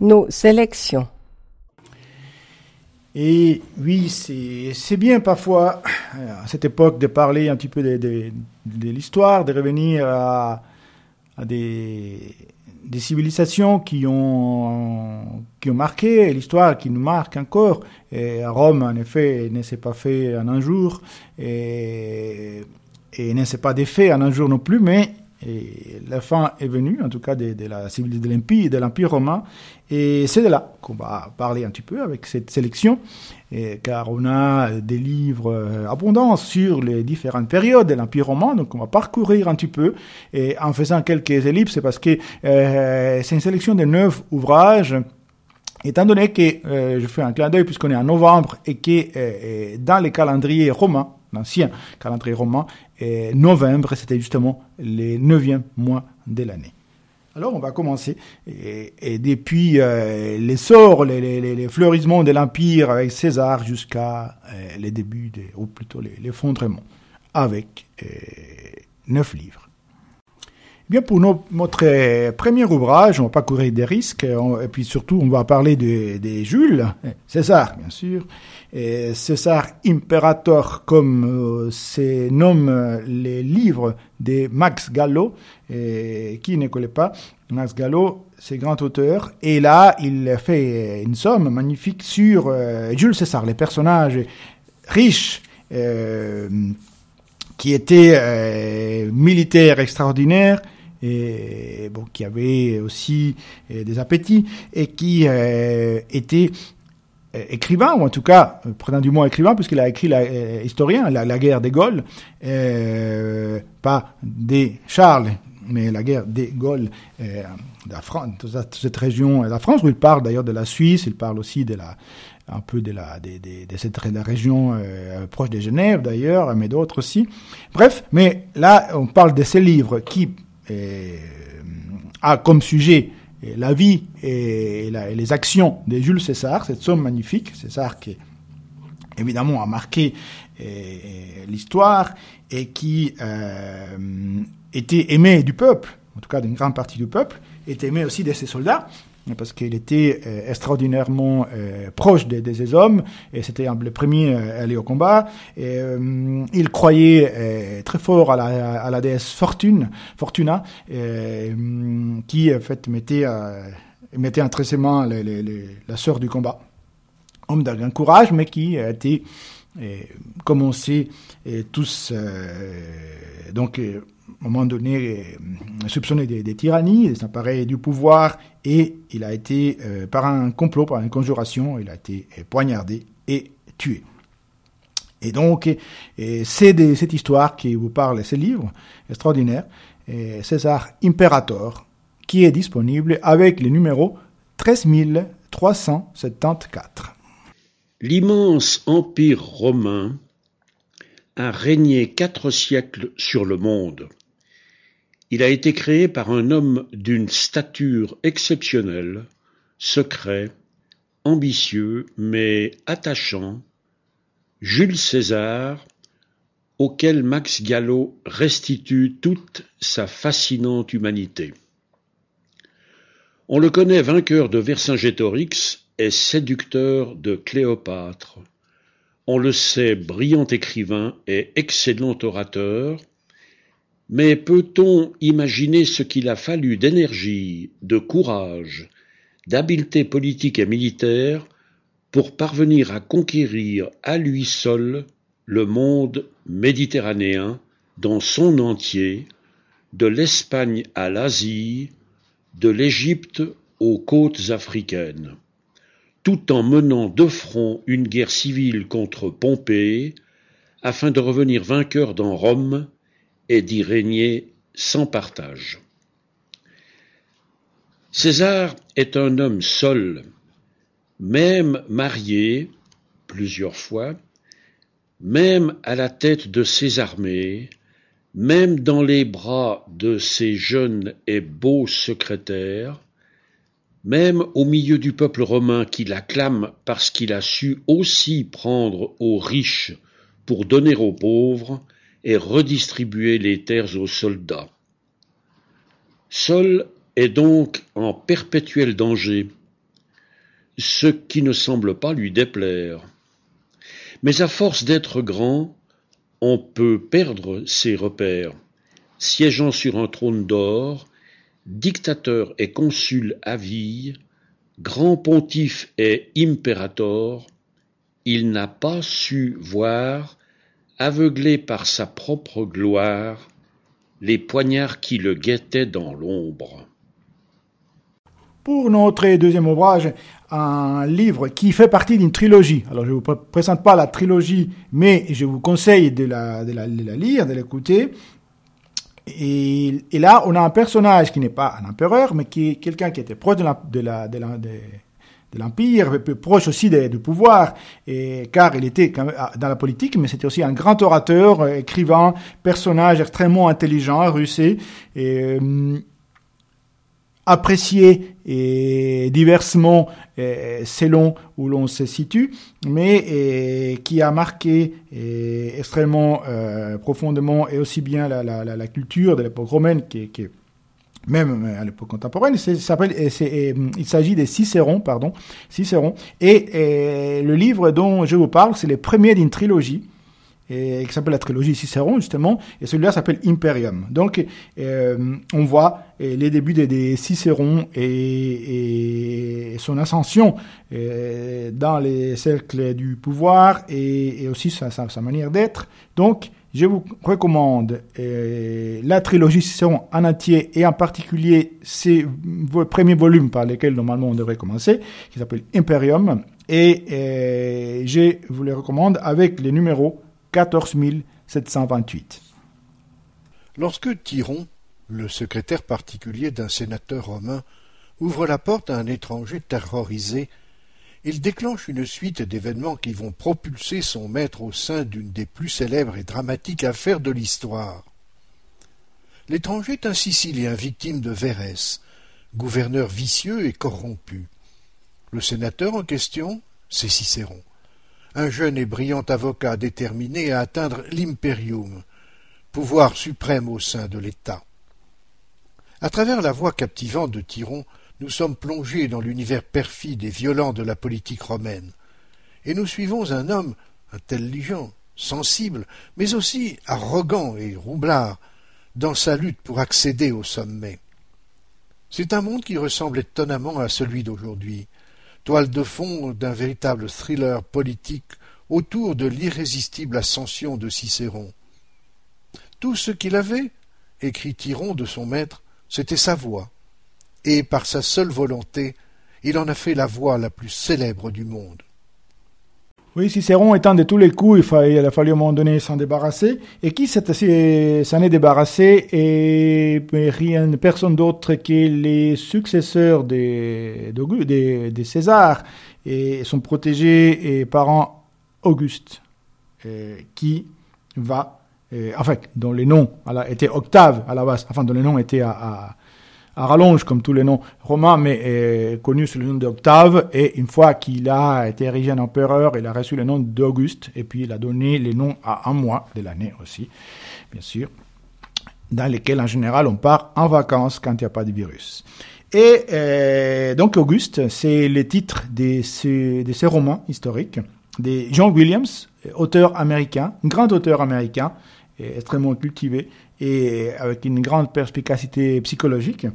nos sélections. Et oui, c'est bien parfois, à cette époque, de parler un petit peu de, l'histoire, de revenir à, des, civilisations qui ont, qui ont marqué l'histoire, qui nous marquent encore. Et Rome, en effet, ne s'est pas fait en un jour, et, et ne s'est pas défait en un jour non plus, mais et la fin est venue, en tout cas, de, la civilisation de l'Empire, de l'Empire romain. Et c'est de là qu'on va parler un petit peu avec cette sélection, et, car on a des livres euh, abondants sur les différentes périodes de l'Empire romain. Donc on va parcourir un petit peu, et en faisant quelques ellipses, parce que euh, c'est une sélection de neuf ouvrages. Étant donné que euh, je fais un clin d'œil puisqu'on est en novembre et que euh, dans les calendriers romains, l'ancien calendrier romain, et novembre, c'était justement le neuvième mois de l'année. Alors, on va commencer. Et, depuis euh, l'essor, les, les, les, fleurissements de l'Empire avec César jusqu'à euh, les débuts, ou plutôt l'effondrement, avec euh, neuf livres. Bien, pour notre premier ouvrage, on va pas courir des risques, on, et puis surtout, on va parler de, de Jules, César, bien sûr, César Imperator, comme euh, se nomment les livres de Max Gallo, qui ne connaît pas, Max Gallo, c'est grand auteur, et là, il fait une somme magnifique sur euh, Jules César, les personnages riches, euh, qui étaient euh, militaires extraordinaires, et bon, qui avaient aussi euh, des appétits et qui euh, étaient euh, écrivain, ou en tout cas, prenant du mot écrivain, puisqu'il a écrit la, historien, la, guerre des Gaules, pas des Charles, mais la guerre des Gaules, euh, de la France, cette région de la France, où il parle d'ailleurs de la Suisse, il parle aussi de la, un peu de, la, de, de, de la région proche de Genève d'ailleurs, mais d'autres aussi. Bref, mais là, on parle de ces livres qui a comme sujet la vie et, les actions de Jules César, cette somme magnifique, César qui évidemment a marqué l'histoire et qui euh, était aimé du peuple, en tout cas d'une grande partie du peuple, était aimé aussi de ses soldats, parce qu'il était euh, extraordinairement euh, proche de, de, ses hommes, et c'était le premier à aller au combat. Et, euh, il croyait très fort à la, déesse Fortune, Fortuna, qui en fait mettait, mettait mains les, la sœur du combat. Homme d'un grand courage, mais qui a été, comme on sait, tous donc à un moment donné soupçonné des, des tyrannies, des appareils du pouvoir, et il a été, euh, par un complot, par une conjuration, il a été poignardé et tué. Et donc, c'est cette histoire qui vous parle, ce livre extraordinaire, César Imperator, qui est disponible avec le numéro 13374. L'immense empire romain a régné quatre siècles sur le monde. Il a été créé par un homme d'une stature exceptionnelle, secret, ambitieux, mais attachant, Jules César, auquel Max Gallo restitue toute sa fascinante humanité. On le connaît vainqueur de Vercingétorix et séducteur de Cléopâtre. On le sait brillant écrivain et excellent orateur, mais peut-on imaginer ce qu'il a fallu d'énergie, de courage, d'habileté politique et militaire pour parvenir à conquérir à lui seul le monde méditerranéen dans son entier, de l'Espagne à l'Asie, de l'Égypte aux côtes africaines, tout en menant de front une guerre civile contre Pompée, afin de revenir vainqueur dans Rome et d'y régner sans partage. César est un homme seul, même marié plusieurs fois, même à la tête de ses armées, même dans les bras de ses jeunes et beaux secrétaires, même au milieu du peuple romain qui l'acclame parce qu'il a su aussi prendre aux riches pour donner aux pauvres, et redistribuer les terres aux soldats. Seul est donc en perpétuel danger, ce qui ne semble pas lui déplaire. Mais à force d'être grand, on peut perdre ses repères. Siégeant sur un trône d'or, dictateur et consul à vie, grand pontife et impérator, il n'a pas su voir, aveuglé par sa propre gloire, les poignards qui le guettaient dans l'ombre. Pour notre deuxième ouvrage, un livre qui fait partie d'une trilogie. Alors je ne vous présente pas la trilogie, mais je vous conseille de la, de lire, de l'écouter. Et, là, on a un personnage qui n'est pas un empereur, mais qui est quelqu'un qui était proche de la, de la, de l'Empire, proche aussi du pouvoir, et, car il était ah, dans la politique, mais c'était aussi un grand orateur, euh, écrivain, personnage extrêmement intelligent, rusé, euh, apprécié et diversement euh, selon où l'on se situe, mais qui a marqué extrêmement profondément et aussi bien la, culture de l'époque romaine même à l'époque contemporaine, s'appelle, il s'agit des Cicéron, pardon, Cicéron. Et, le livre dont je vous parle, c'est le premier d'une trilogie, et, qui s'appelle la trilogie Cicéron, justement, et celui-là s'appelle Imperium. Donc, euh, on voit euh, les débuts des, Cicéron et, et, son ascension euh, dans les cercles du pouvoir et, aussi sa, sa manière d'être. Donc, je vous recommande euh, la trilogie en entier et en particulier ces premiers volumes par lesquels normalement on devrait commencer, qui s'appelle Imperium. Et euh, je vous les recommande avec les numéros 14728. Lorsque Tyron, le secrétaire particulier d'un sénateur romain, ouvre la porte à un étranger terrorisé il déclenche une suite d'événements qui vont propulser son maître au sein d'une des plus célèbres et dramatiques affaires de l'histoire. L'étranger est un Sicilien victime de Vérès, gouverneur vicieux et corrompu. Le sénateur en question, c'est Cicéron, un jeune et brillant avocat déterminé à atteindre l'imperium, pouvoir suprême au sein de l'État. À travers la voix captivante de Tyron, nous sommes plongés dans l'univers perfide et violent de la politique romaine, et nous suivons un homme intelligent, sensible, mais aussi arrogant et roublard, dans sa lutte pour accéder au sommet. C'est un monde qui ressemble étonnamment à celui d'aujourd'hui, toile de fond d'un véritable thriller politique autour de l'irrésistible ascension de Cicéron. Tout ce qu'il avait, écrit Tyron de son maître, c'était sa voix, et par sa seule volonté, il en a fait la voix la plus célèbre du monde. Oui, Cicéron étant de tous les coups, il, il a fallu à un moment donné s'en débarrasser. Et qui s'en est débarrassé et rien, personne d'autre que les successeurs des, des Césars et son protégé et parent Auguste, euh, qui va, euh, enfin, dont les noms étaient Octave à la base, enfin, dont les noms étaient à à rallonge comme tous les noms romains, mais connu sous le nom d'Octave. Et une fois qu'il a été érigé en empereur, il a reçu le nom d'Auguste, et puis il a donné les noms à un mois de l'année aussi, bien sûr, dans lesquels en général on part en vacances quand il n'y a pas de virus. Et euh, donc Auguste, c'est le titre de ces, de ces romans historiques de John Williams, auteur américain, grand auteur américain, extrêmement cultivé, et avec une grande perspicacité psychologique.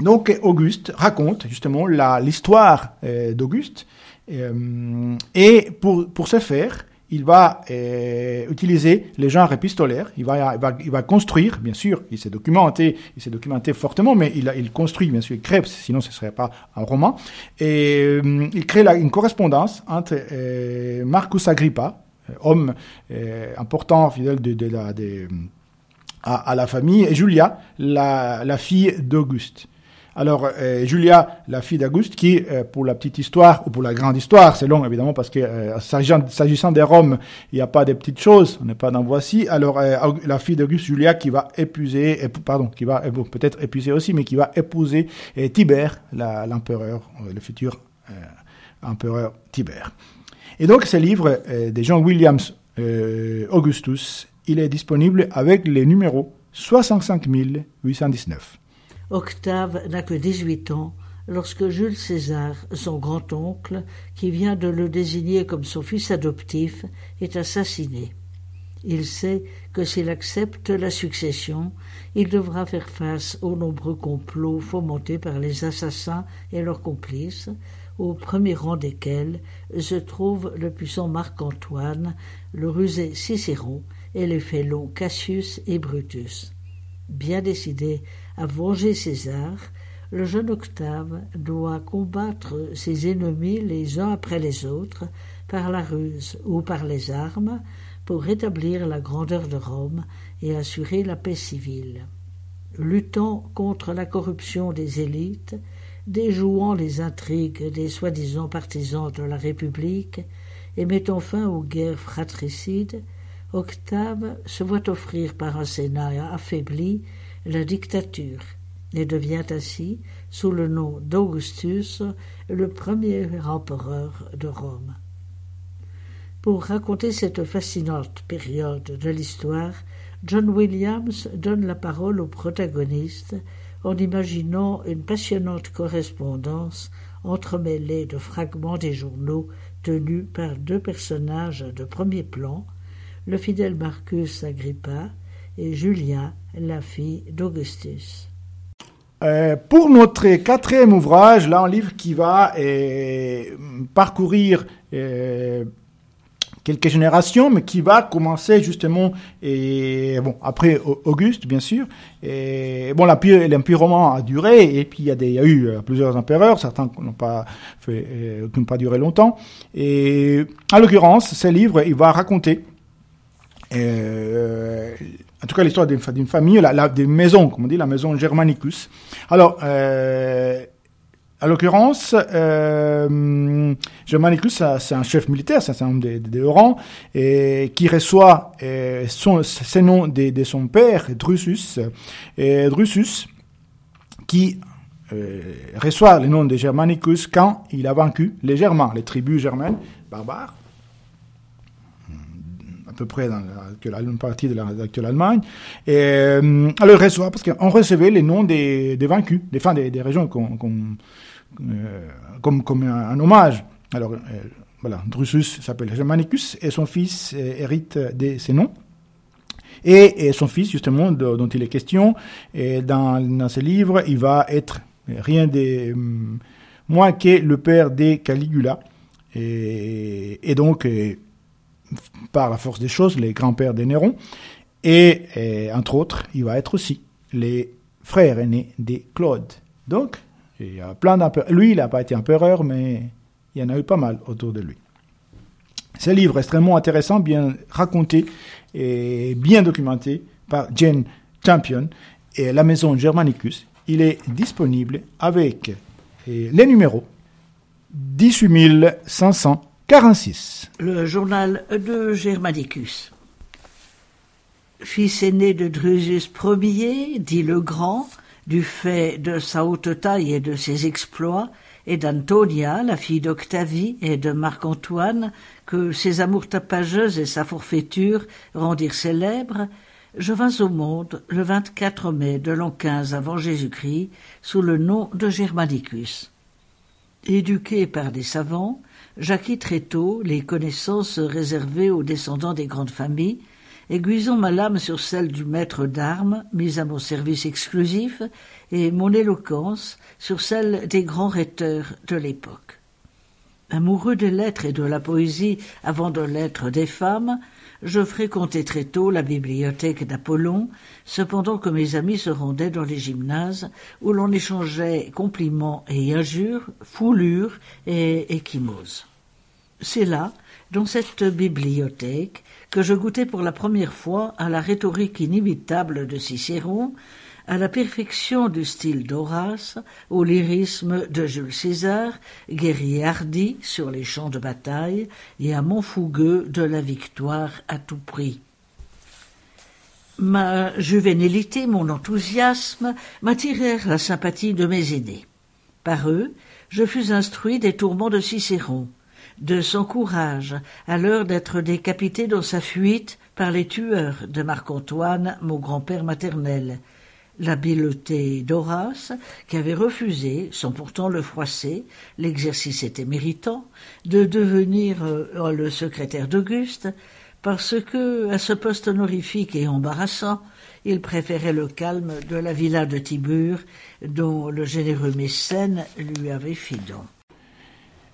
Donc Auguste raconte justement l'histoire euh, d'Auguste. Euh, et pour, pour ce faire, il va euh, utiliser les genres épistolaires, il va, il va, il va construire, bien sûr, il s'est documenté, il s'est fortement, mais il, il construit, bien sûr, il crée, sinon ce ne serait pas un roman, et il crée une correspondance entre Marcus Agrippa, homme important, fidèle de la... De, à, la famille, et Julia, la, la fille d'Auguste. Alors, euh, Julia, la fille d'Auguste, qui, euh, pour la petite histoire, ou pour la grande histoire, c'est long évidemment, parce que euh, s'agissant des Roms, il n'y a pas des petites choses, on n'est pas dans voici. Alors, la fille d'Auguste, Julia, qui va épouser, pardon, qui va peut-être épuiser aussi, mais qui va épouser Tibère, l'empereur, le futur empereur Tibère. Et donc, ce livre de John Williams Augustus il est disponible avec les numéros 65 819. Octave n'a que 18 ans lorsque Jules César, son grand-oncle, qui vient de le désigner comme son fils adoptif, est assassiné. Il sait que s'il accepte la succession, il devra faire face aux nombreux complots fomentés par les assassins et leurs complices, au premier rang desquels se trouvent le puissant Marc-Antoine, le rusé Cicéron et les félons Cassius et Brutus. Bien décidé à venger César, le jeune Octave doit combattre ses ennemis les uns après les autres, par la ruse ou par les armes, pour rétablir la grandeur de Rome et assurer la paix civile. Luttant contre la corruption des élites, déjouant les intrigues des soi-disant partisans de la République et mettant fin aux guerres fratricides, Octave se voit offrir par un Sénat affaibli la dictature et devient ainsi, sous le nom d'Augustus, le premier empereur de Rome. Pour raconter cette fascinante période de l'histoire, John Williams donne la parole au protagoniste en imaginant une passionnante correspondance entremêlée de fragments des journaux tenus par deux personnages de premier plan, le fidèle Marcus Agrippa et Julia, la fille d'Augustus. Euh, pour notre quatrième ouvrage, là un livre qui va euh, parcourir euh, quelques générations, mais qui va commencer justement, après Auguste, bien sûr. Et bon, l'empire romain a duré, et puis il y a, eu plusieurs empereurs, certains qui n'ont pas duré longtemps. Et en l'occurrence, ce livre, il va raconter euh, en tout cas l'histoire d'une famille, la, la, d'une maison, comme on dit, la maison Germanicus. Alors, euh, à l'occurrence, euh, Germanicus, c'est un chef militaire, c'est un homme des de, rangs, et qui reçoit ses noms de, de, son père, Drusus, et Drusus, qui reçoit le nom de Germanicus quand il a vaincu les Germains, les tribus germaines barbares à peu près dans une partie de l'actuelle Allemagne. Et euh, alors, reçoit, parce qu'on recevait les noms des, vaincus, des, fins des, régions euh, comme, un, hommage. Alors, euh, voilà, Drusus s'appelle Germanicus et son fils hérite de ces noms. Et, son fils, justement, dont il est question, dans, dans ce livre, il va être rien de moins que le père des Caligula. Et donc, par la force des choses, les grands-pères des Néron. Et, entre autres, il va être aussi les frères aînés des Claude. Donc, il y a plein d'empereurs. Lui, il n'a pas été empereur, mais il y en a eu pas mal autour de lui. Ce livre est extrêmement intéressant, bien raconté et bien documenté par Jane Champion et la maison Germanicus. Il est disponible avec les numéros 18 500 46. Le journal de Germanicus. Fils aîné de Drusus Ier, dit le Grand, du fait de sa haute taille et de ses exploits, et d'Antonia, la fille d'Octavie et de Marc-Antoine, que ses amours tapageuses et sa forfaiture rendirent célèbres, je vins au monde le 24 mai de l'an 15 avant Jésus-Christ sous le nom de Germanicus. Éduqué par des savants, j'acquis très tôt les connaissances réservées aux descendants des grandes familles, aiguisant ma lame sur celle du maître d'armes, mis à mon service exclusif, et mon éloquence sur celle des grands rhéteurs de l'époque. Amoureux des lettres et de la poésie avant de l'être des femmes, je fréquentais très tôt la bibliothèque d'Apollon, cependant que mes amis se rendaient dans les gymnases, où l'on échangeait compliments et injures, foulures et échymoses. C'est là, dans cette bibliothèque, que je goûtais pour la première fois à la rhétorique inimitable de Cicéron, à la perfection du style d'Horace, au lyrisme de Jules César, guerrier hardi sur les champs de bataille, et à mon fougueux de la victoire à tout prix. Ma juvénilité, mon enthousiasme m'attirèrent la sympathie de mes aînés. Par eux, je fus instruit des tourments de Cicéron, de son courage à l'heure d'être décapité dans sa fuite par les tueurs de Marc-Antoine, mon grand-père maternel, l'habileté d'Horace, qui avait refusé, sans pourtant le froisser, l'exercice était méritant, de devenir euh, le secrétaire d'Auguste, parce que, à ce poste honorifique et embarrassant, il préférait le calme de la villa de Tibur, dont le généreux mécène lui avait fait don.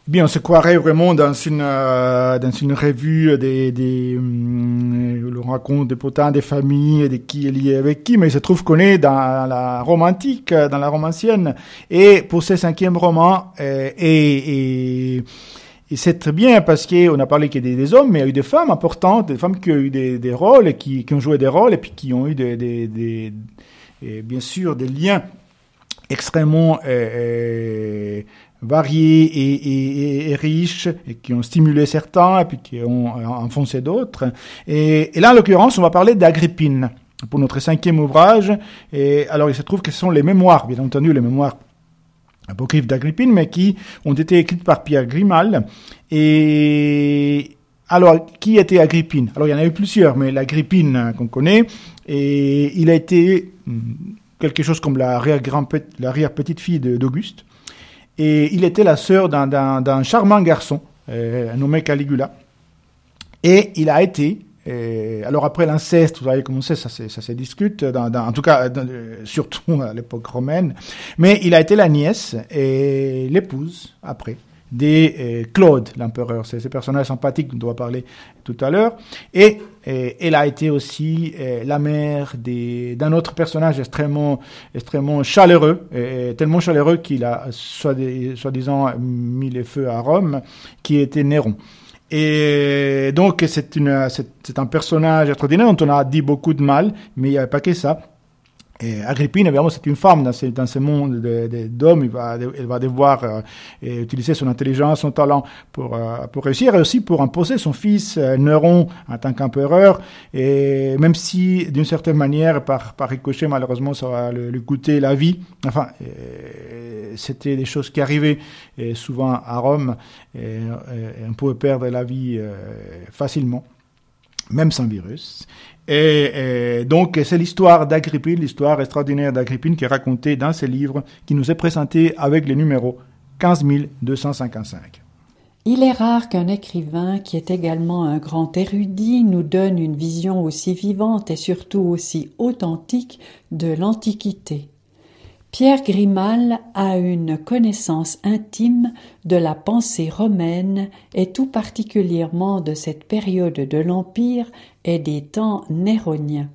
Bien, on se croirait vraiment dans une euh, dans une revue des des euh, le raconte des potins des familles, de qui est lié avec qui, mais il se trouve qu'on est dans la romantique, dans la romancienne. Et pour ce cinquième roman, euh, et, et, et c'est très bien parce qu'on a parlé y a des, hommes, mais il y a eu des femmes importantes, des femmes qui ont eu des, des rôles, qui, qui ont joué des rôles, et puis qui ont eu des, des, des et bien sûr des liens extrêmement euh, variés et, riches et qui ont stimulé certains et puis qui ont enfoncé d'autres. Et, là, en l'occurrence, on va parler d'Agrippine pour notre cinquième ouvrage. Et alors, il se trouve que ce sont les mémoires, bien entendu, les mémoires apocryphes d'Agrippine, mais qui ont été écrites par Pierre Grimal. Et alors, qui était Agrippine? Alors, il y en a eu plusieurs, mais l'Agrippine qu'on connaît, et il a été hmm, quelque chose comme l'arrière-petite fille d'Auguste. Et il était la sœur d'un charmant garçon euh, nommé Caligula. Et il a été, euh, alors après l'inceste, vous savez comment ça, ça se discute, en tout cas, dans, surtout à l'époque romaine, mais il a été la nièce et l'épouse, après, des euh, Claude, l'empereur. C'est ce personnage sympathique dont on va parler tout à l'heure. Et, elle a été aussi euh, la mère d'un autre personnage extrêmement, extrêmement chaleureux, tellement chaleureux qu'il a soi-disant mis les feux à Rome, qui était Néron. Et donc c'est un personnage extraordinaire dont on a dit beaucoup de mal, mais il n'y avait pas que ça. Et Agrippine, évidemment, c'est une femme dans ce, monde d'hommes. Elle va, va devoir euh, utiliser son intelligence, son talent pour, euh, pour réussir et aussi pour imposer son fils euh, Néron en tant qu'empereur. Et même si, d'une certaine manière, par, par ricochet, malheureusement, ça va lui coûter la vie. Enfin, c'était des choses qui arrivaient souvent à Rome. Et, on pouvait perdre la vie facilement même sans virus. Et, donc, c'est l'histoire d'Agrippine, l'histoire extraordinaire d'Agrippine qui est racontée dans ce livre qui nous est présenté avec le numéro 15255. Il est rare qu'un écrivain qui est également un grand érudit nous donne une vision aussi vivante et surtout aussi authentique de l'Antiquité. Pierre Grimal a une connaissance intime de la pensée romaine et tout particulièrement de cette période de l'Empire et des temps néroniens.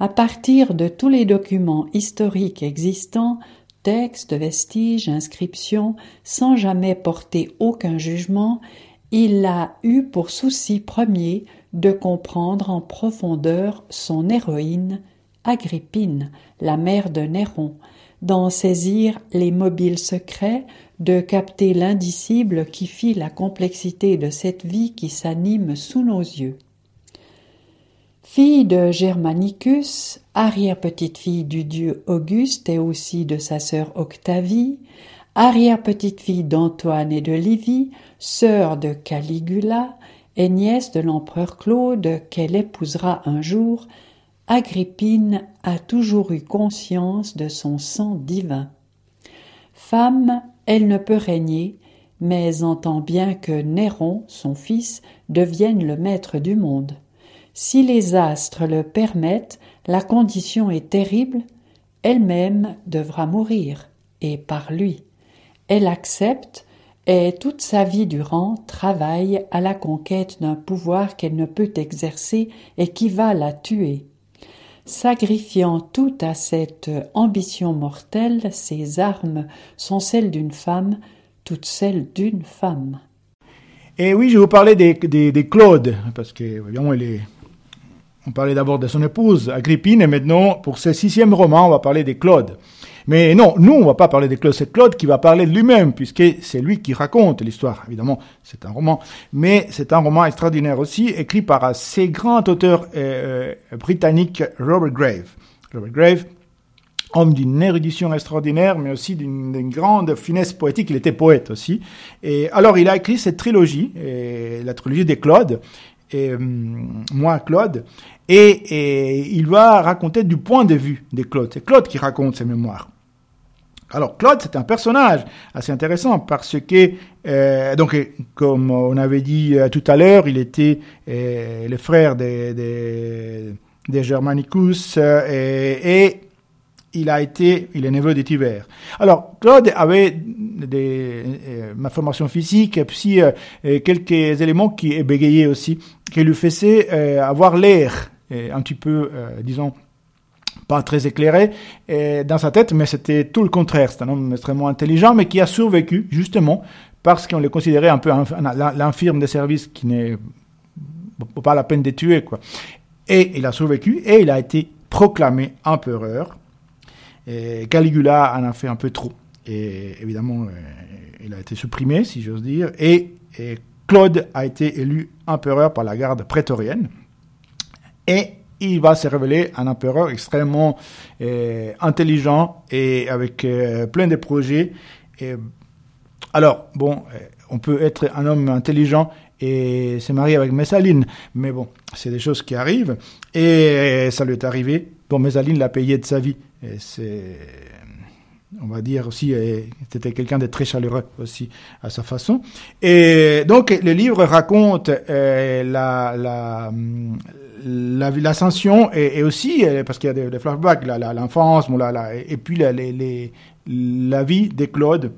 À partir de tous les documents historiques existants, textes, vestiges, inscriptions, sans jamais porter aucun jugement, il a eu pour souci premier de comprendre en profondeur son héroïne, Agrippine, la mère de Néron, d'en saisir les mobiles secrets, de capter l'indicible qui fit la complexité de cette vie qui s'anime sous nos yeux. Fille de Germanicus, arrière-petite-fille du dieu Auguste et aussi de sa sœur Octavie, arrière-petite-fille d'Antoine et de Livie, sœur de Caligula et nièce de l'empereur Claude qu'elle épousera un jour, Agrippine a toujours eu conscience de son sang divin. Femme, elle ne peut régner, mais entend bien que Néron, son fils, devienne le maître du monde. Si les astres le permettent, la condition est terrible, elle-même devra mourir, et par lui. Elle accepte, et toute sa vie durant travaille à la conquête d'un pouvoir qu'elle ne peut exercer et qui va la tuer. Sacrifiant tout à cette ambition mortelle, ses armes sont celles d'une femme, toutes celles d'une femme. Et oui, je vous parler des, des, Claude, parce que, évidemment, est, on parlait d'abord de son épouse, Agrippine, et maintenant, pour ce sixième roman, on va parler des Claude. Mais non, nous, on va pas parler de Claude, c'est Claude qui va parler de lui-même, puisque c'est lui qui raconte l'histoire. Évidemment, c'est un roman, mais c'est un roman extraordinaire aussi, écrit par un assez grand auteur euh, euh, britannique, Robert Grave. Robert Grave, homme d'une érudition extraordinaire, mais aussi d'une grande finesse poétique. Il était poète aussi. Et alors, il a écrit cette trilogie, la trilogie des Claude, moi, Claude, et, il va raconter du point de vue de Claude. C'est Claude qui raconte ses mémoires. Alors Claude, c'est un personnage assez intéressant parce que, euh, donc, comme on avait dit euh, tout à l'heure, il était euh, le frère des Germanicus et, il a été, il est neveu de Tiber. Alors Claude avait des, ma formation physique et puis quelques éléments qui bégayaient aussi, qui lui faisaient avoir l'air un petit peu, disons, pas très éclairé dans sa tête, mais c'était tout le contraire. C'est un homme extrêmement intelligent, mais qui a survécu, justement, parce qu'on le considérait un peu l'infirme des services qui n'est pas la peine de tuer, quoi. Et il a survécu, et il a été proclamé empereur. Et Caligula en a fait un peu trop. Et évidemment, euh, il a été supprimé, si j'ose dire. Et, et Claude a été élu empereur par la garde prétorienne. Et il va se révéler un empereur extrêmement euh, intelligent et avec euh, plein de projets. Et, alors, bon, euh, on peut être un homme intelligent et se marier avec Messaline, mais bon, c'est des choses qui arrivent. Et ça lui est arrivé. Bon, Messaline l'a payé de sa vie. C'est on va dire aussi, c'était quelqu'un de très chaleureux aussi à sa façon. Et donc le livre raconte la, l'ascension et, aussi euh, parce qu'il y a des, flashbacks, l'enfance, la, la, et puis la, les, la vie de Claude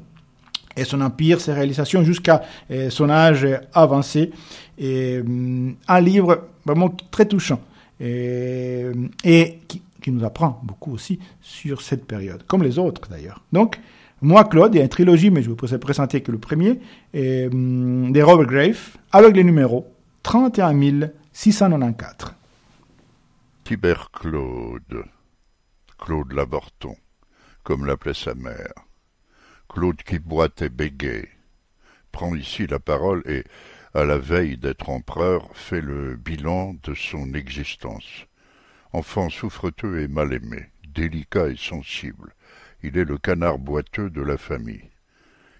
et son empire, ses réalisations jusqu'à euh, son âge avancé. Et un livre vraiment très touchant et, et qui, nous apprend beaucoup aussi sur cette période, comme les autres d'ailleurs. Donc, moi, Claude, il y a une trilogie, mais je vous présenter que le premier, et, hum, des Robert Grave, avec les numéros 31 694. Tibère Claude, Claude Laborton, comme l'appelait sa mère. Claude qui boite et bégaye, prend ici la parole et, à la veille d'être empereur, fait le bilan de son existence. Enfant souffreteux et mal aimé, délicat et sensible, il est le canard boiteux de la famille.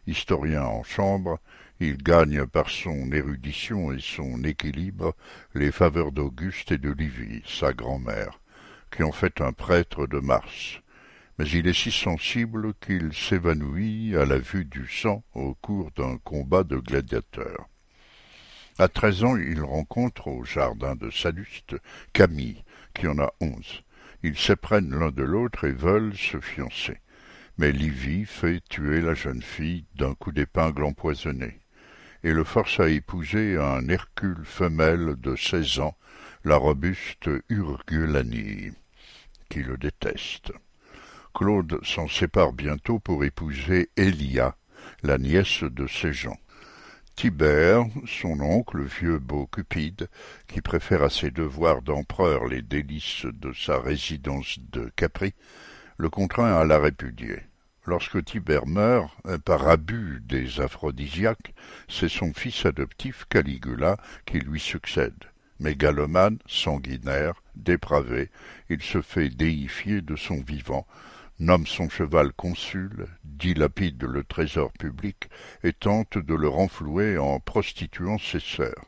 Historien en chambre, il gagne par son érudition et son équilibre les faveurs d'Auguste et de Livy, sa grand-mère, qui ont fait un prêtre de Mars. Mais il est si sensible qu'il s'évanouit à la vue du sang au cours d'un combat de gladiateurs. À treize ans, il rencontre au jardin de Salluste Camille, qui en a onze. Ils s'éprennent l'un de l'autre et veulent se fiancer. Mais Livy fait tuer la jeune fille d'un coup d'épingle empoisonné, et le force à épouser un Hercule femelle de seize ans, la robuste Urgulanie, qui le déteste. Claude s'en sépare bientôt pour épouser Elia, la nièce de gens. Tibère, son oncle, vieux beau Cupide, qui préfère à ses devoirs d'empereur les délices de sa résidence de Capri, le contraint à la répudier. Lorsque Tibère meurt, par abus des aphrodisiaques, c'est son fils adoptif Caligula qui lui succède. Mégalomane, sanguinaire, dépravé, il se fait déifier de son vivant, nomme son cheval consul, dilapide le trésor public et tente de le renflouer en prostituant ses sœurs.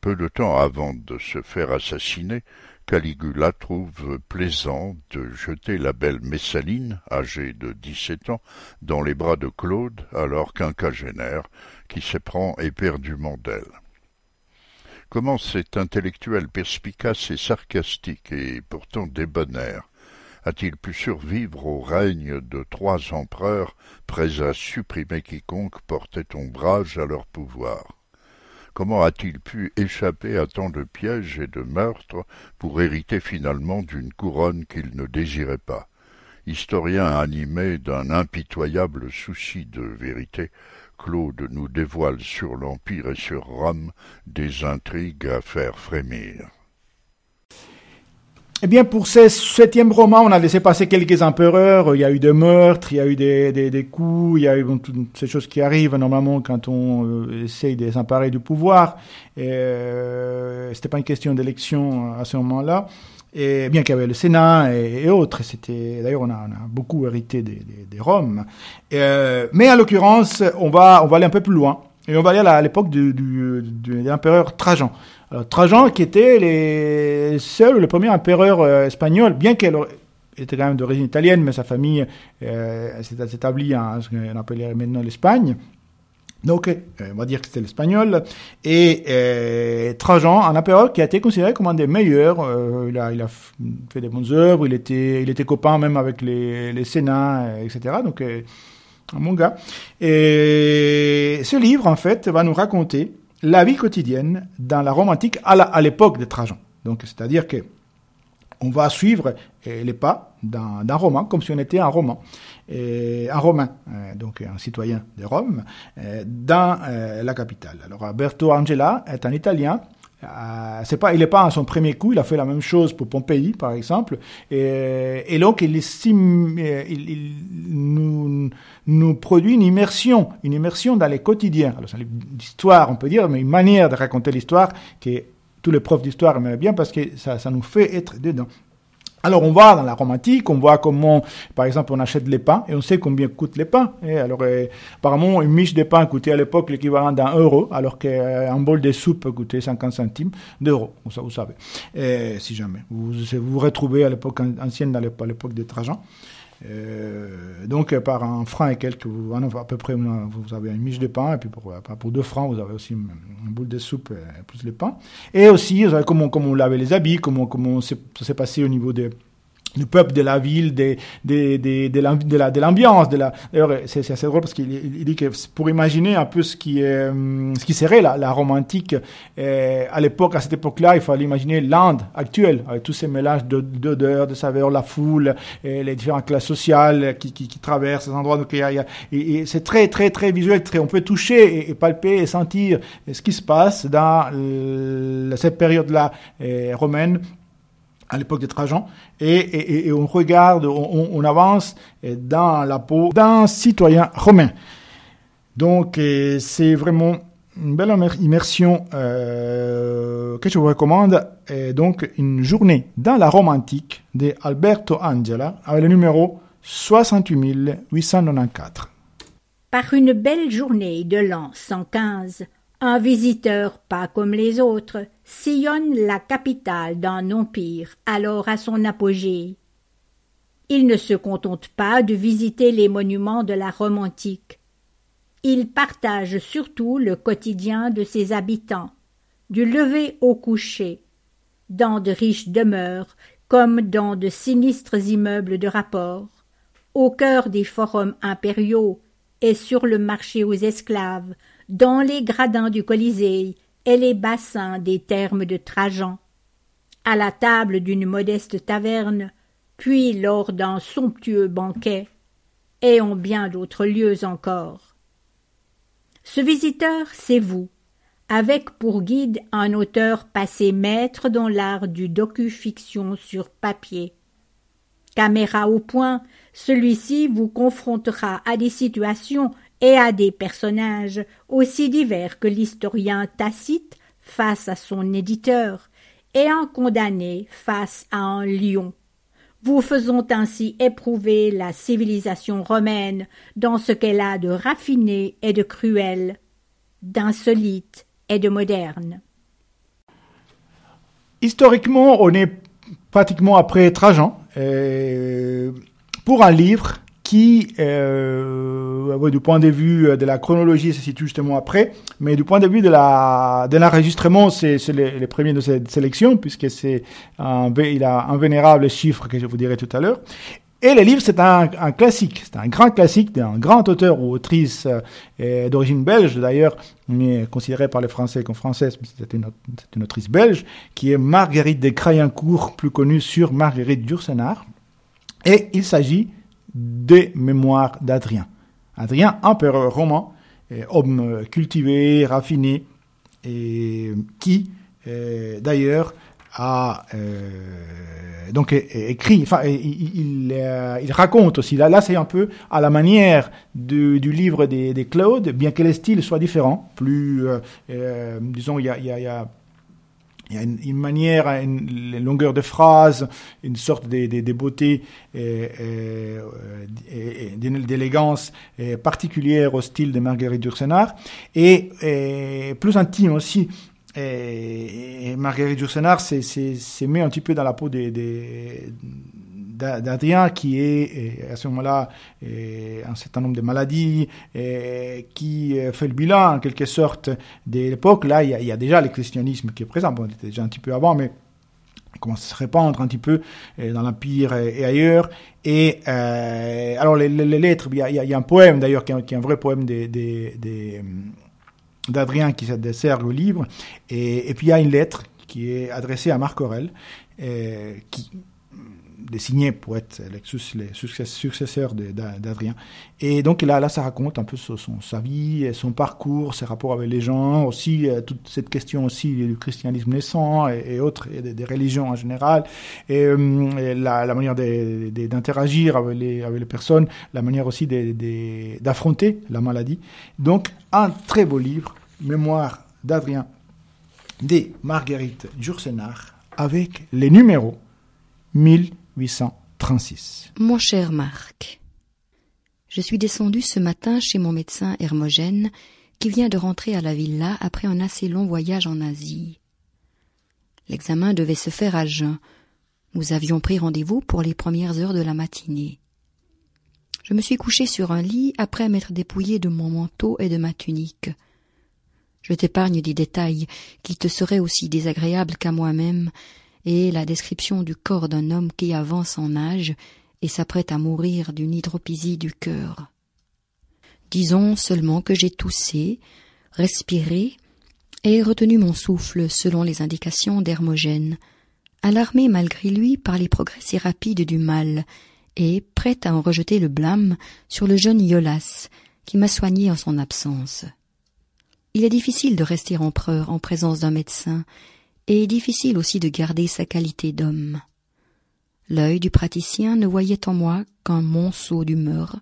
Peu de temps avant de se faire assassiner, Caligula trouve plaisant de jeter la belle Messaline, âgée de dix-sept ans, dans les bras de Claude, alors quinquagénaire, qui s'éprend éperdument d'elle. Comment cet intellectuel perspicace et sarcastique et pourtant débonnaire a-t-il pu survivre au règne de trois empereurs prêts à supprimer quiconque portait ombrage à leur pouvoir? Comment a-t-il pu échapper à tant de pièges et de meurtres pour hériter finalement d'une couronne qu'il ne désirait pas? Historien animé d'un impitoyable souci de vérité, Claude nous dévoile sur l'Empire et sur Rome des intrigues à faire frémir. Eh bien, pour ce septième roman, on a laissé passer quelques empereurs. Il y a eu des meurtres, il y a eu des, coups, il y a eu toutes ces choses qui arrivent normalement quand on euh, essaye de s'emparer du pouvoir. Euh, c'était pas une question d'élection à ce moment-là. Et bien qu'il y avait le Sénat et, autres, c'était d'ailleurs on a, beaucoup hérité des Roms. Euh, mais en l'occurrence, on va on va aller un peu plus loin Et on va aller à l'époque de l'empereur Trajan. Trajan qui était les seul, le premier empereur euh, espagnol, bien qu'elle était quand même d'origine italienne, mais sa famille euh, s'est établie en ce qu'on appelait maintenant l'Espagne. Donc, euh, on va dire que c'était l'espagnol. Et euh, Trajan, un empereur qui a été considéré comme un des meilleurs. Il, a, fait des bonnes œuvres. Il était, il était copain même avec les, les sénats, etc. Donc, un gars. Et ce livre, en fait, va nous raconter la vie quotidienne dans la Rome antique à l'époque de Trajan. Donc, c'est-à-dire que on va suivre les pas d'un roman, comme si on était un roman, et un romain, donc un citoyen de Rome, dans la capitale. Alors Alberto Angela est un Italien. C'est pas, il n'est pas à son premier coup, il a fait la même chose pour Pompéi, par exemple, et, donc il, estime, il, il nous, nous produit une immersion, une immersion dans les quotidiens. Alors c'est l'histoire, on peut dire, mais une manière de raconter l'histoire qui est tous les profs d'histoire aimaient bien parce que ça, ça nous fait être dedans. Alors on va dans la romantique, on voit comment, par exemple, on achète les pains et on sait combien coûtent les pains. Et alors, euh, apparemment, une miche de pain coûtait à l'époque l'équivalent d'un euro, alors qu'un bol de soupe coûtait 50 centimes d'euros. Ça, vous savez, et, si jamais vous vous, retrouvez à l'époque ancienne, à l'époque de Trajan. Euh, donc par un franc et quelques, à peu près, vous avez une miche de pain, et puis pour, pour deux francs, vous avez aussi une, boule de soupe plus les pains. Et aussi, vous avez comment, comment on lavait les habits, comment, comment ça s'est passé au niveau des du peuple de la ville, de, de, de, de l'ambiance. De la, D'ailleurs, c'est, assez drôle parce qu'il il dit que pour imaginer un peu ce qui, est, ce qui serait la, la Rome antique, euh, à l'époque, à cette époque-là, il fallait imaginer l'Inde actuelle, avec tous ces mélanges d'odeurs, de saveurs, la foule, et les différentes classes sociales qui, qui, traversent ces endroits. Donc, il y a, a, et, c'est très, très, très visuel. Très, on peut toucher et, et, palper et sentir ce qui se passe dans cette période-là euh, romaine à l'époque de Trajan, et, on regarde, on, avance dans la peau d'un citoyen romain. Donc c'est vraiment une belle immersion euh, que je vous recommande. Donc une journée dans la Rome antique de Alberto Angela avec le numéro 68 894. Par une belle journée de l'an 115, un visiteur pas comme les autres sillonne la capitale d'un empire alors à son apogée. Il ne se contente pas de visiter les monuments de la Rome antique. Il partage surtout le quotidien de ses habitants, du lever au coucher, dans de riches demeures comme dans de sinistres immeubles de rapport, au cœur des forums impériaux et sur le marché aux esclaves, dans les gradins du Colisée et les bassins des thermes de Trajan, à la table d'une modeste taverne, puis lors d'un somptueux banquet, et en bien d'autres lieux encore. Ce visiteur, c'est vous, avec pour guide un auteur passé maître dans l'art du docu-fiction sur papier. Caméra au point, celui-ci vous confrontera à des situations et à des personnages aussi divers que l'historien Tacite face à son éditeur et un condamné face à un lion, vous faisant ainsi éprouver la civilisation romaine dans ce qu'elle a de raffiné et de cruel, d'insolite et de moderne. Historiquement, on est pratiquement après Trajan. Et pour un livre qui, euh, du point de vue de la chronologie, se situe justement après, mais du point de vue de la de l'enregistrement, c'est les, les, premiers de cette sélection, puisque c'est il a un vénérable chiffre que je vous dirai tout à l'heure. Et le livre, c'est un, classique, c'est un grand classique d'un grand auteur ou autrice euh, d'origine belge, d'ailleurs, mais considéré par les Français comme française, c'est une, une, autrice belge, qui est Marguerite de Crayencourt, plus connue sur Marguerite d'Ursenard. Et il s'agit des mémoires d'Adrien. Adrien, empereur romain, homme cultivé, raffiné, et qui, euh, d'ailleurs, a euh, écrit, enfin, il, euh, raconte aussi. Là, c'est un peu à la manière du, livre des, des, Claude, bien que les styles soient différents. Plus, euh, disons, il y a il y a une, manière, une, une, longueur de phrase, une sorte de, de, de beauté et, et, et, d'élégance particulière au style de Marguerite Dursenard et, plus intime aussi. Et, Marguerite Dursenard s'est mis un petit peu dans la peau des, des d'Adrien qui est à ce moment-là un certain nombre de maladies, qui fait le bilan en quelque sorte de l'époque. Là, il y, a, déjà le christianisme qui est présent. Bon, il était déjà un petit peu avant, mais il commence à se répandre un petit peu dans l'Empire et, ailleurs. Et euh, alors, les, lettres, il y, a, un poème d'ailleurs qui, est un vrai poème d'Adrien qui se dessert au livre. Et, et, puis il y a une lettre qui est adressée à Marc Aurel, qui signé pour être le successeur d'Adrien. Et donc là, là, ça raconte un peu son, sa vie, son parcours, ses rapports avec les gens, aussi euh, toute cette question aussi du christianisme naissant et, autres, et des, religions en général, et, euh, la, manière d'interagir avec les, avec les personnes, la manière aussi d'affronter la maladie. Donc un très beau livre, Mémoire d'Adrien, des Marguerite Jursenard, avec les numéros 1000 836. Mon cher Marc, je suis descendu ce matin chez mon médecin Hermogène, qui vient de rentrer à la villa après un assez long voyage en Asie. L'examen devait se faire à jeun. Nous avions pris rendez-vous pour les premières heures de la matinée. Je me suis couché sur un lit après m'être dépouillé de mon manteau et de ma tunique. Je t'épargne des détails qui te seraient aussi désagréables qu'à moi-même, et la description du corps d'un homme qui avance en âge et s'apprête à mourir d'une hydropisie du cœur. Disons seulement que j'ai toussé, respiré et retenu mon souffle selon les indications d'Hermogène, alarmé malgré lui par les progrès si rapides du mal, et prêt à en rejeter le blâme sur le jeune Iolas, qui m'a soigné en son absence. Il est difficile de rester empereur en présence d'un médecin, et difficile aussi de garder sa qualité d'homme. L'œil du praticien ne voyait en moi qu'un monceau d'humeur,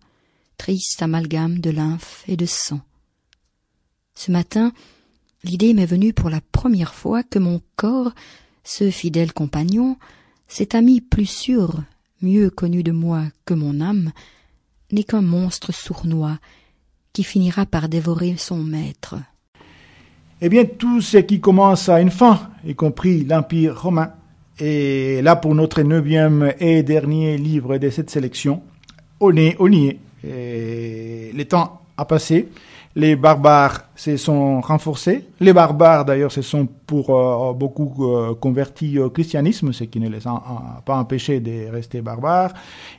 triste amalgame de lymphe et de sang. Ce matin, l'idée m'est venue pour la première fois que mon corps, ce fidèle compagnon, cet ami plus sûr, mieux connu de moi que mon âme, n'est qu'un monstre sournois qui finira par dévorer son maître eh bien tout ce qui commence à une fin, y compris l'Empire romain. Et là, pour notre neuvième et dernier livre de cette sélection, on est, on y le temps a passé. Les barbares se sont renforcés. Les barbares, d'ailleurs, se sont pour euh, beaucoup euh, convertis au christianisme, ce qui ne les a pas empêchés de rester barbares.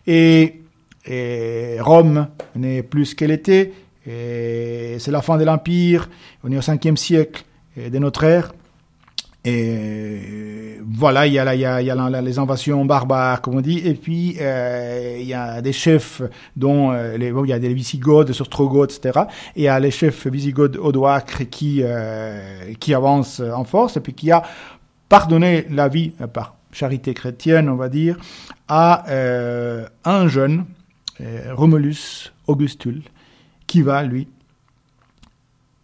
Et, et Rome n'est plus ce qu'elle était c'est la fin de l'Empire, on est au 5e siècle de notre ère. Et voilà, il y a, les invasions barbares, comme on dit, et puis euh, il y a des chefs dont euh, les, bon, il y a des Visigoths, des Ostrogoths, etc. Et il y a les chefs Visigoths odoacres qui euh, avancent en force, et puis qui a pardonné la vie par charité chrétienne, on va dire, à un jeune Romulus Augustule, qui va, lui,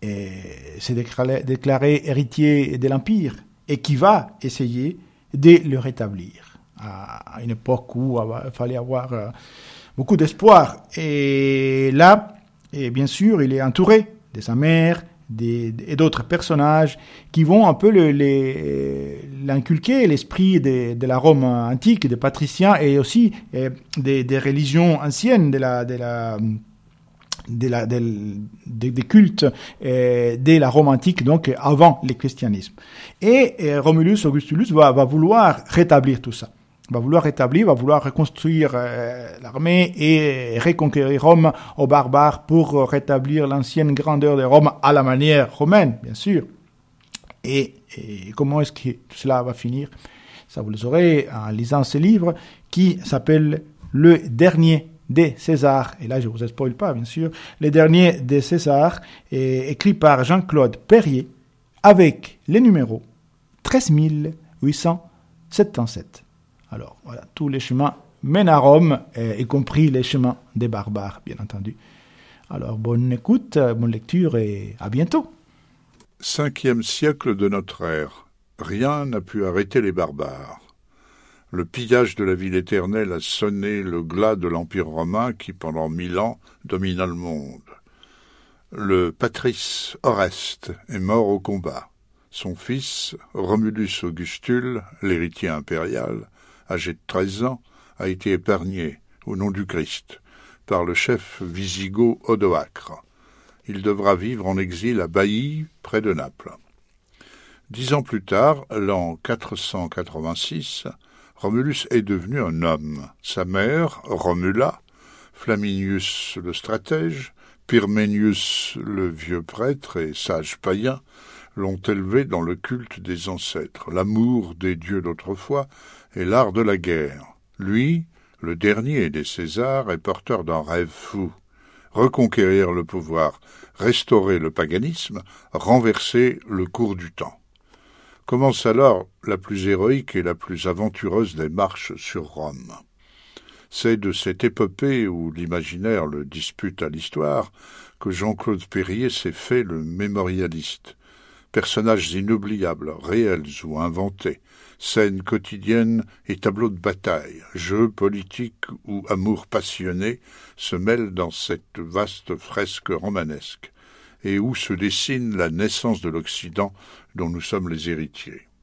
se déclarer, héritier de l'Empire et qui va essayer de le rétablir à une époque où il fallait avoir euh, beaucoup d'espoir. Et là, et bien sûr, il est entouré de sa mère et d'autres personnages qui vont un peu l'inculquer, l'esprit de, la Rome antique, des patriciens et aussi euh, des, religions anciennes de la des cultes euh, dès la Rome antique, donc avant le christianisme. Et, euh, Romulus Augustulus va, va, vouloir rétablir tout ça. Va vouloir rétablir, va vouloir reconstruire euh, l'armée et reconquérir Rome aux barbares pour rétablir l'ancienne grandeur de Rome à la manière romaine, bien sûr. Et, et comment est-ce que tout cela va finir? Ça vous le saurez en lisant ce livre qui s'appelle Le dernier des César, et là je vous spoil pas bien sûr, le dernier des César, est écrit par Jean-Claude Perrier, avec les numéros 13877. Alors voilà, tous les chemins mènent à Rome, y compris les chemins des barbares, bien entendu. Alors bonne écoute, bonne lecture et à bientôt. Cinquième siècle de notre ère. Rien n'a pu arrêter les barbares. Le pillage de la ville éternelle a sonné le glas de l'Empire romain qui, pendant mille ans, domina le monde. Le patrice Oreste est mort au combat. Son fils, Romulus Augustule, l'héritier impérial, âgé de treize ans, a été épargné, au nom du Christ, par le chef wisigoth Odoacre. Il devra vivre en exil à Bailly, près de Naples. Dix ans plus tard, l'an 486, Romulus est devenu un homme. Sa mère, Romula, Flaminius le stratège, Pyrménius le vieux prêtre et sage païen, l'ont élevé dans le culte des ancêtres, l'amour des dieux d'autrefois et l'art de la guerre. Lui, le dernier des Césars, est porteur d'un rêve fou. Reconquérir le pouvoir, restaurer le paganisme, renverser le cours du temps. Commence alors la plus héroïque et la plus aventureuse des marches sur Rome. C'est de cette épopée où l'imaginaire le dispute à l'histoire que Jean-Claude Perrier s'est fait le mémorialiste. Personnages inoubliables, réels ou inventés, scènes quotidiennes et tableaux de bataille, jeux politiques ou amours passionnés se mêlent dans cette vaste fresque romanesque et où se dessine la naissance de l'Occident dont nous sommes les héritiers.